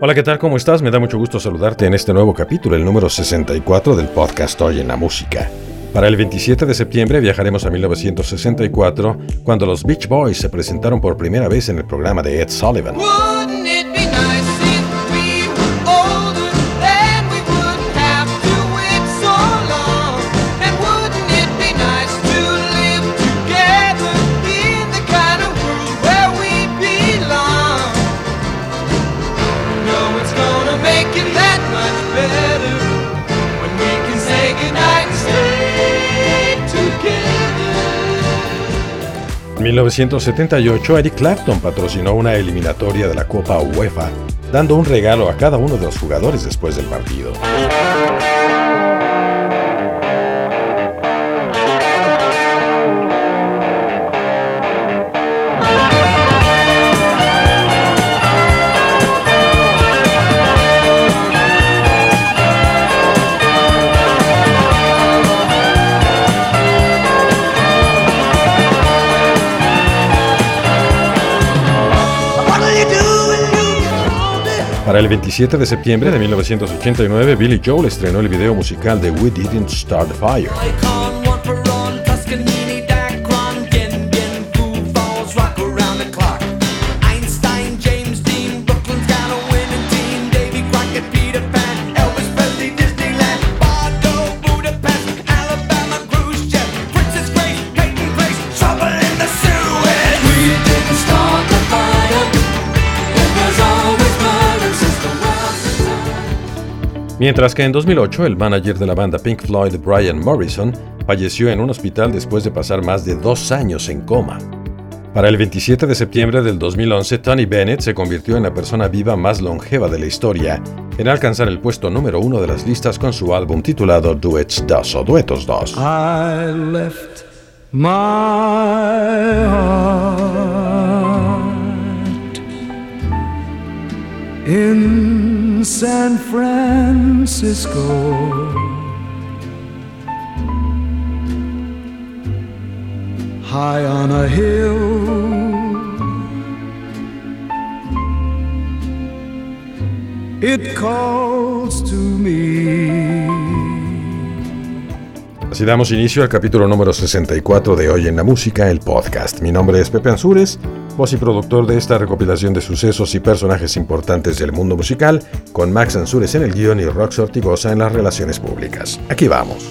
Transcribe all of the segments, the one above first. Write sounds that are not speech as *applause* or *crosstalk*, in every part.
Hola, ¿qué tal? ¿Cómo estás? Me da mucho gusto saludarte en este nuevo capítulo, el número 64 del podcast Hoy en la Música. Para el 27 de septiembre viajaremos a 1964, cuando los Beach Boys se presentaron por primera vez en el programa de Ed Sullivan. En 1978, Eric Clapton patrocinó una eliminatoria de la Copa UEFA, dando un regalo a cada uno de los jugadores después del partido. El 27 de septiembre de 1989, Billy Joel estrenó el video musical de We Didn't Start the Fire. Mientras que en 2008 el manager de la banda Pink Floyd, Brian Morrison, falleció en un hospital después de pasar más de dos años en coma. Para el 27 de septiembre del 2011, Tony Bennett se convirtió en la persona viva más longeva de la historia en alcanzar el puesto número uno de las listas con su álbum titulado Duets 2 o Duetos 2. I left my San Francisco. High on a hill. It calls to me. Así damos inicio al capítulo número 64 de Hoy en la Música, el podcast. Mi nombre es Pepe Ansures, voz y productor de esta recopilación de sucesos y personajes importantes del mundo musical, con Max Ansures en el guion y Rox Ortigosa en las relaciones públicas. Aquí vamos.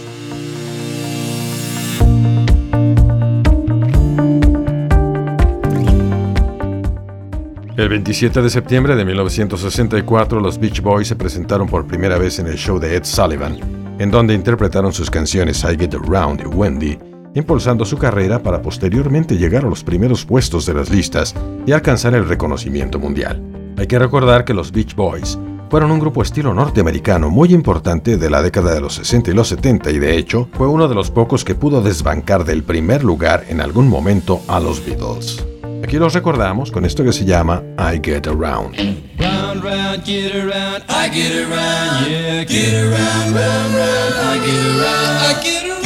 El 27 de septiembre de 1964, los Beach Boys se presentaron por primera vez en el show de Ed Sullivan, en donde interpretaron sus canciones I Get Around y Wendy, impulsando su carrera para posteriormente llegar a los primeros puestos de las listas y alcanzar el reconocimiento mundial. Hay que recordar que los Beach Boys fueron un grupo estilo norteamericano muy importante de la década de los 60 y los 70 y de hecho fue uno de los pocos que pudo desbancar del primer lugar en algún momento a los Beatles. Aquí los recordamos con esto que se llama I Get Around. round, get around, I get around, yeah, get around, round, round, I get around, I get around,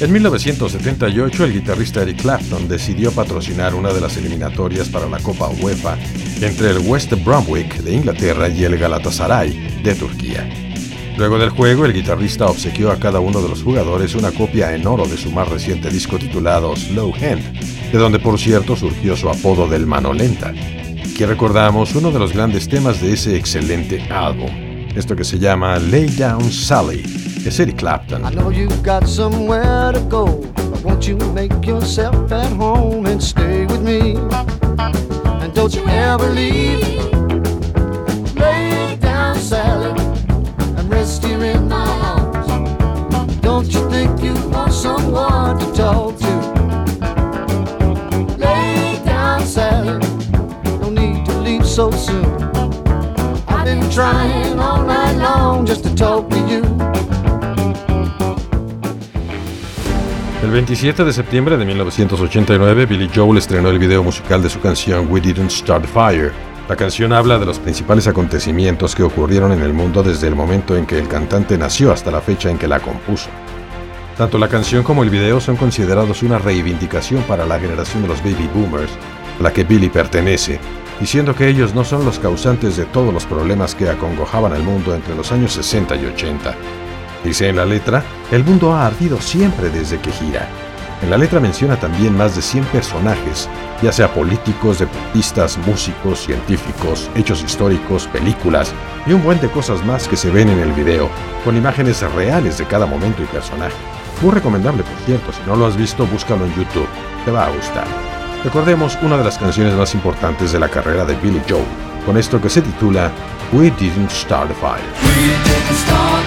En 1978, el guitarrista Eric Clapton decidió patrocinar una de las eliminatorias para la Copa UEFA entre el West Bromwich de Inglaterra y el Galatasaray de Turquía. Luego del juego, el guitarrista obsequió a cada uno de los jugadores una copia en oro de su más reciente disco titulado Slow Hand, de donde por cierto surgió su apodo del Mano Lenta, que recordamos uno de los grandes temas de ese excelente álbum, esto que se llama Lay Down Sally, a city Clapton. I know you've got somewhere to go, but won't you make yourself at home and stay with me? And don't you ever leave. Lay down, Sally, and rest here in my arms. Don't you think you want someone to talk to? Lay down, Sally, no need to leave so soon. I've been trying all night long just to talk to you. El 27 de septiembre de 1989, Billy Joel estrenó el video musical de su canción We Didn't Start Fire. La canción habla de los principales acontecimientos que ocurrieron en el mundo desde el momento en que el cantante nació hasta la fecha en que la compuso. Tanto la canción como el video son considerados una reivindicación para la generación de los baby boomers, a la que Billy pertenece, diciendo que ellos no son los causantes de todos los problemas que acongojaban al mundo entre los años 60 y 80. Dice en la letra, el mundo ha ardido siempre desde que gira. En la letra menciona también más de 100 personajes, ya sea políticos, deportistas, músicos, científicos, hechos históricos, películas y un buen de cosas más que se ven en el video, con imágenes reales de cada momento y personaje. Muy recomendable, por cierto, si no lo has visto, búscalo en YouTube, te va a gustar. Recordemos una de las canciones más importantes de la carrera de Billy Joel, con esto que se titula We Didn't Start a Fire.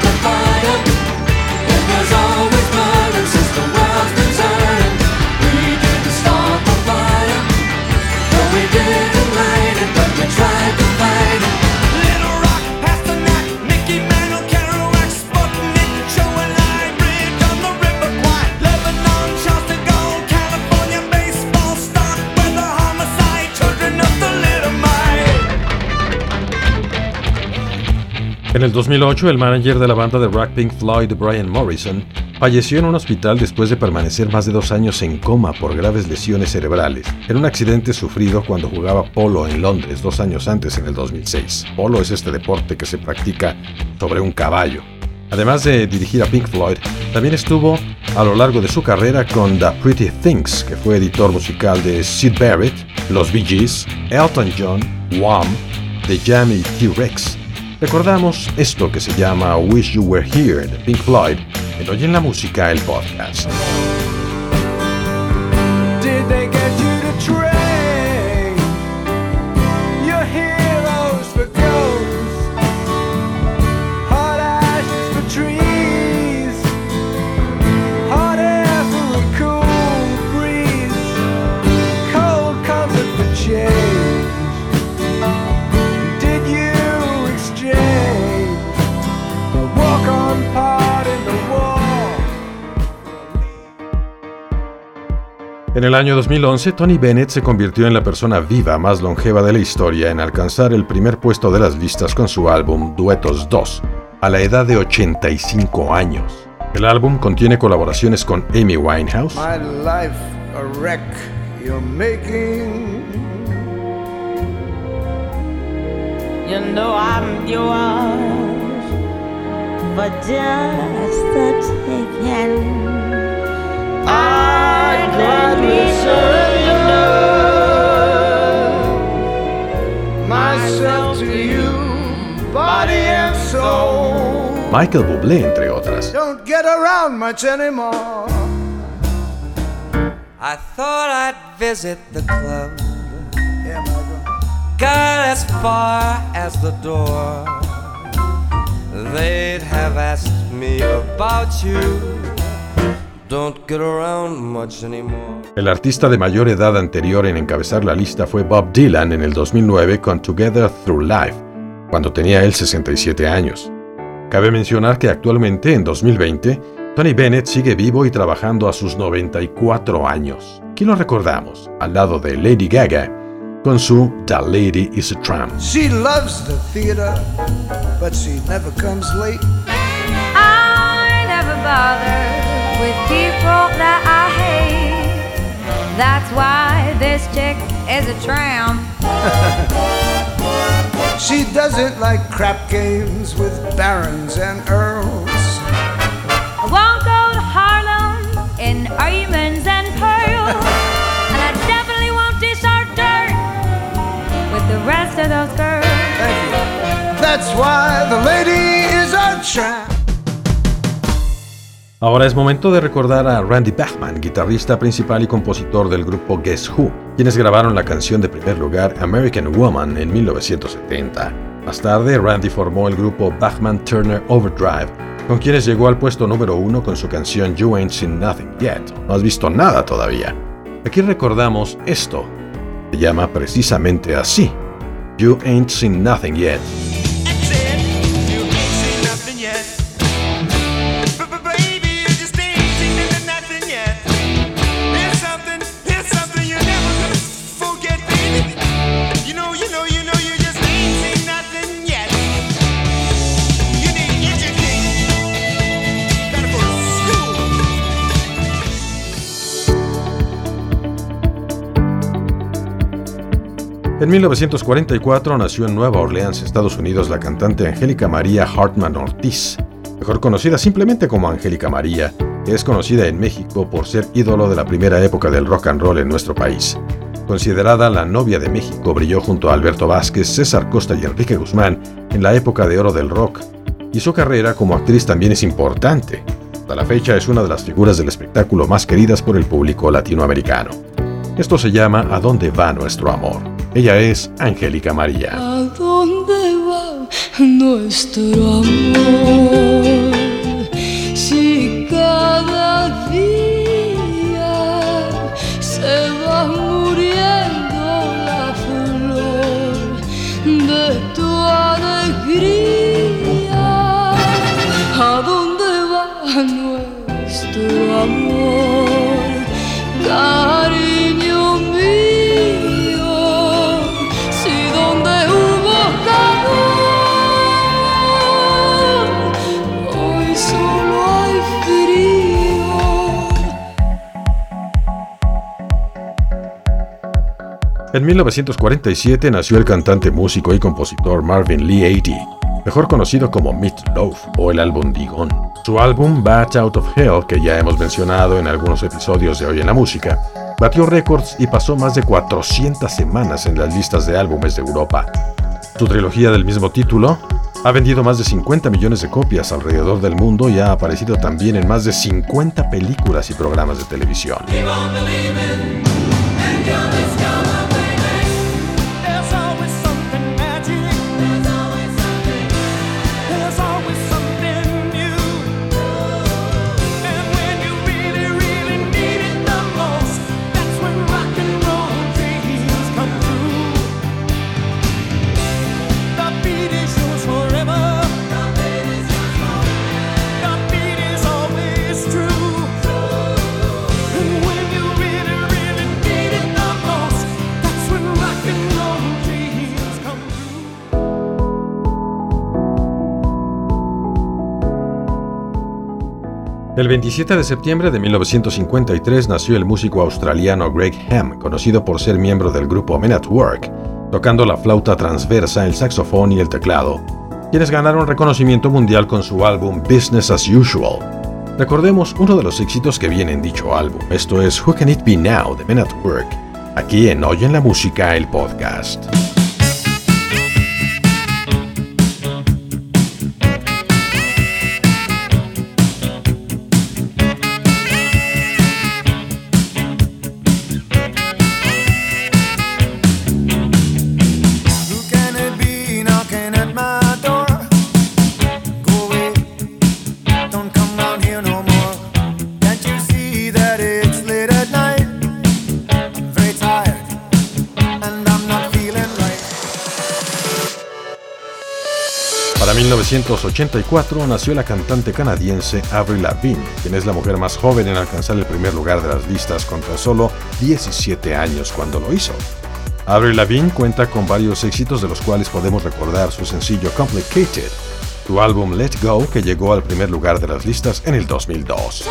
En el 2008, el manager de la banda de rock Pink Floyd, Brian Morrison, falleció en un hospital después de permanecer más de dos años en coma por graves lesiones cerebrales, en un accidente sufrido cuando jugaba polo en Londres dos años antes, en el 2006. Polo es este deporte que se practica sobre un caballo. Además de dirigir a Pink Floyd, también estuvo a lo largo de su carrera con The Pretty Things, que fue editor musical de Sid Barrett, Los Bee Gees, Elton John, Wham, The Jam y T-Rex, Recordamos esto que se llama Wish You Were Here de Pink Floyd en Oye en la Música, el podcast. En el año 2011, Tony Bennett se convirtió en la persona viva más longeva de la historia en alcanzar el primer puesto de las listas con su álbum Duetos 2, a la edad de 85 años. El álbum contiene colaboraciones con Amy Winehouse, Michael Bublé, entre otras. Don't get around much anymore. I thought I'd visit the club. Yeah, Got as far as the door. They'd have asked me about you. El artista de mayor edad anterior en encabezar la lista fue Bob Dylan en el 2009 con Together Through Life, cuando tenía él 67 años. Cabe mencionar que actualmente, en 2020, Tony Bennett sigue vivo y trabajando a sus 94 años. Aquí lo recordamos, al lado de Lady Gaga, con su The Lady is a Tramp. She loves the theater, but she never comes late. I never bother with people that I hate. That's why this chick is a tramp. *laughs* she doesn't like crap games with barons and earls. Ahora es momento de recordar a Randy Bachman, guitarrista principal y compositor del grupo Guess Who, quienes grabaron la canción de primer lugar American Woman en 1970. Más tarde, Randy formó el grupo Bachman Turner Overdrive, con quienes llegó al puesto número uno con su canción You Ain't Seen Nothing Yet. No has visto nada todavía. Aquí recordamos esto. Se llama precisamente así. You Ain't Seen Nothing Yet. En 1944 nació en Nueva Orleans, Estados Unidos, la cantante Angélica María Hartman Ortiz, mejor conocida simplemente como Angélica María, es conocida en México por ser ídolo de la primera época del rock and roll en nuestro país. Considerada la novia de México, brilló junto a Alberto Vázquez, César Costa y Enrique Guzmán en la época de oro del rock, y su carrera como actriz también es importante. Hasta la fecha es una de las figuras del espectáculo más queridas por el público latinoamericano. Esto se llama ¿A dónde va nuestro amor? Ella es Angélica María. ¿A dónde va nuestro amor? En 1947 nació el cantante, músico y compositor Marvin Lee Aidy, mejor conocido como Meat Loaf o el álbum Digon. Su álbum Bat Out of Hell, que ya hemos mencionado en algunos episodios de Hoy en la Música, batió récords y pasó más de 400 semanas en las listas de álbumes de Europa. Su trilogía del mismo título ha vendido más de 50 millones de copias alrededor del mundo y ha aparecido también en más de 50 películas y programas de televisión. El 27 de septiembre de 1953 nació el músico australiano Greg Ham, conocido por ser miembro del grupo Men at Work, tocando la flauta transversa, el saxofón y el teclado, quienes ganaron reconocimiento mundial con su álbum Business as Usual. Recordemos uno de los éxitos que viene en dicho álbum, esto es Who Can It Be Now de Men at Work, aquí en Hoy en la Música, el podcast. 1984 nació la cantante canadiense Avril Lavigne, quien es la mujer más joven en alcanzar el primer lugar de las listas con tan solo 17 años cuando lo hizo. Avril Lavigne cuenta con varios éxitos de los cuales podemos recordar su sencillo Complicated, su álbum Let Go que llegó al primer lugar de las listas en el 2002.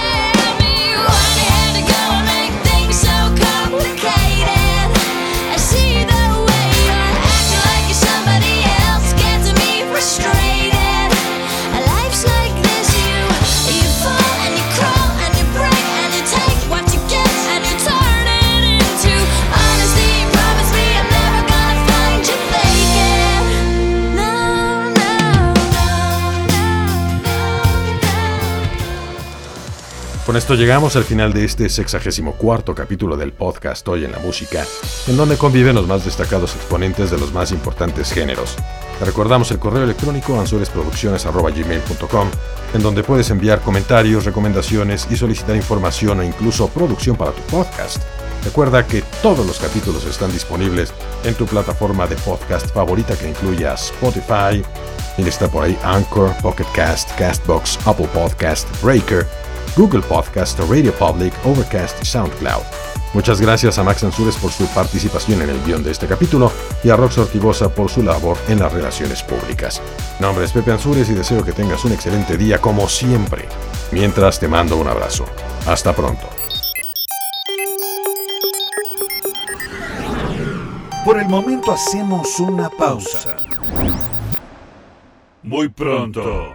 Con esto llegamos al final de este 64 capítulo del podcast Hoy en la Música, en donde conviven los más destacados exponentes de los más importantes géneros. Te recordamos el correo electrónico ansuresproducciones.gmail.com en donde puedes enviar comentarios, recomendaciones y solicitar información o incluso producción para tu podcast. Recuerda que todos los capítulos están disponibles en tu plataforma de podcast favorita que incluya Spotify, y por Anchor, Pocket Cast, Castbox, Apple Podcast, Breaker, Google Podcast, Radio Public, Overcast y SoundCloud. Muchas gracias a Max Ansures por su participación en el guion de este capítulo y a Rox Ortigosa por su labor en las relaciones públicas. Mi nombre es Pepe Ansures y deseo que tengas un excelente día como siempre. Mientras te mando un abrazo. Hasta pronto. Por el momento hacemos una pausa. Muy pronto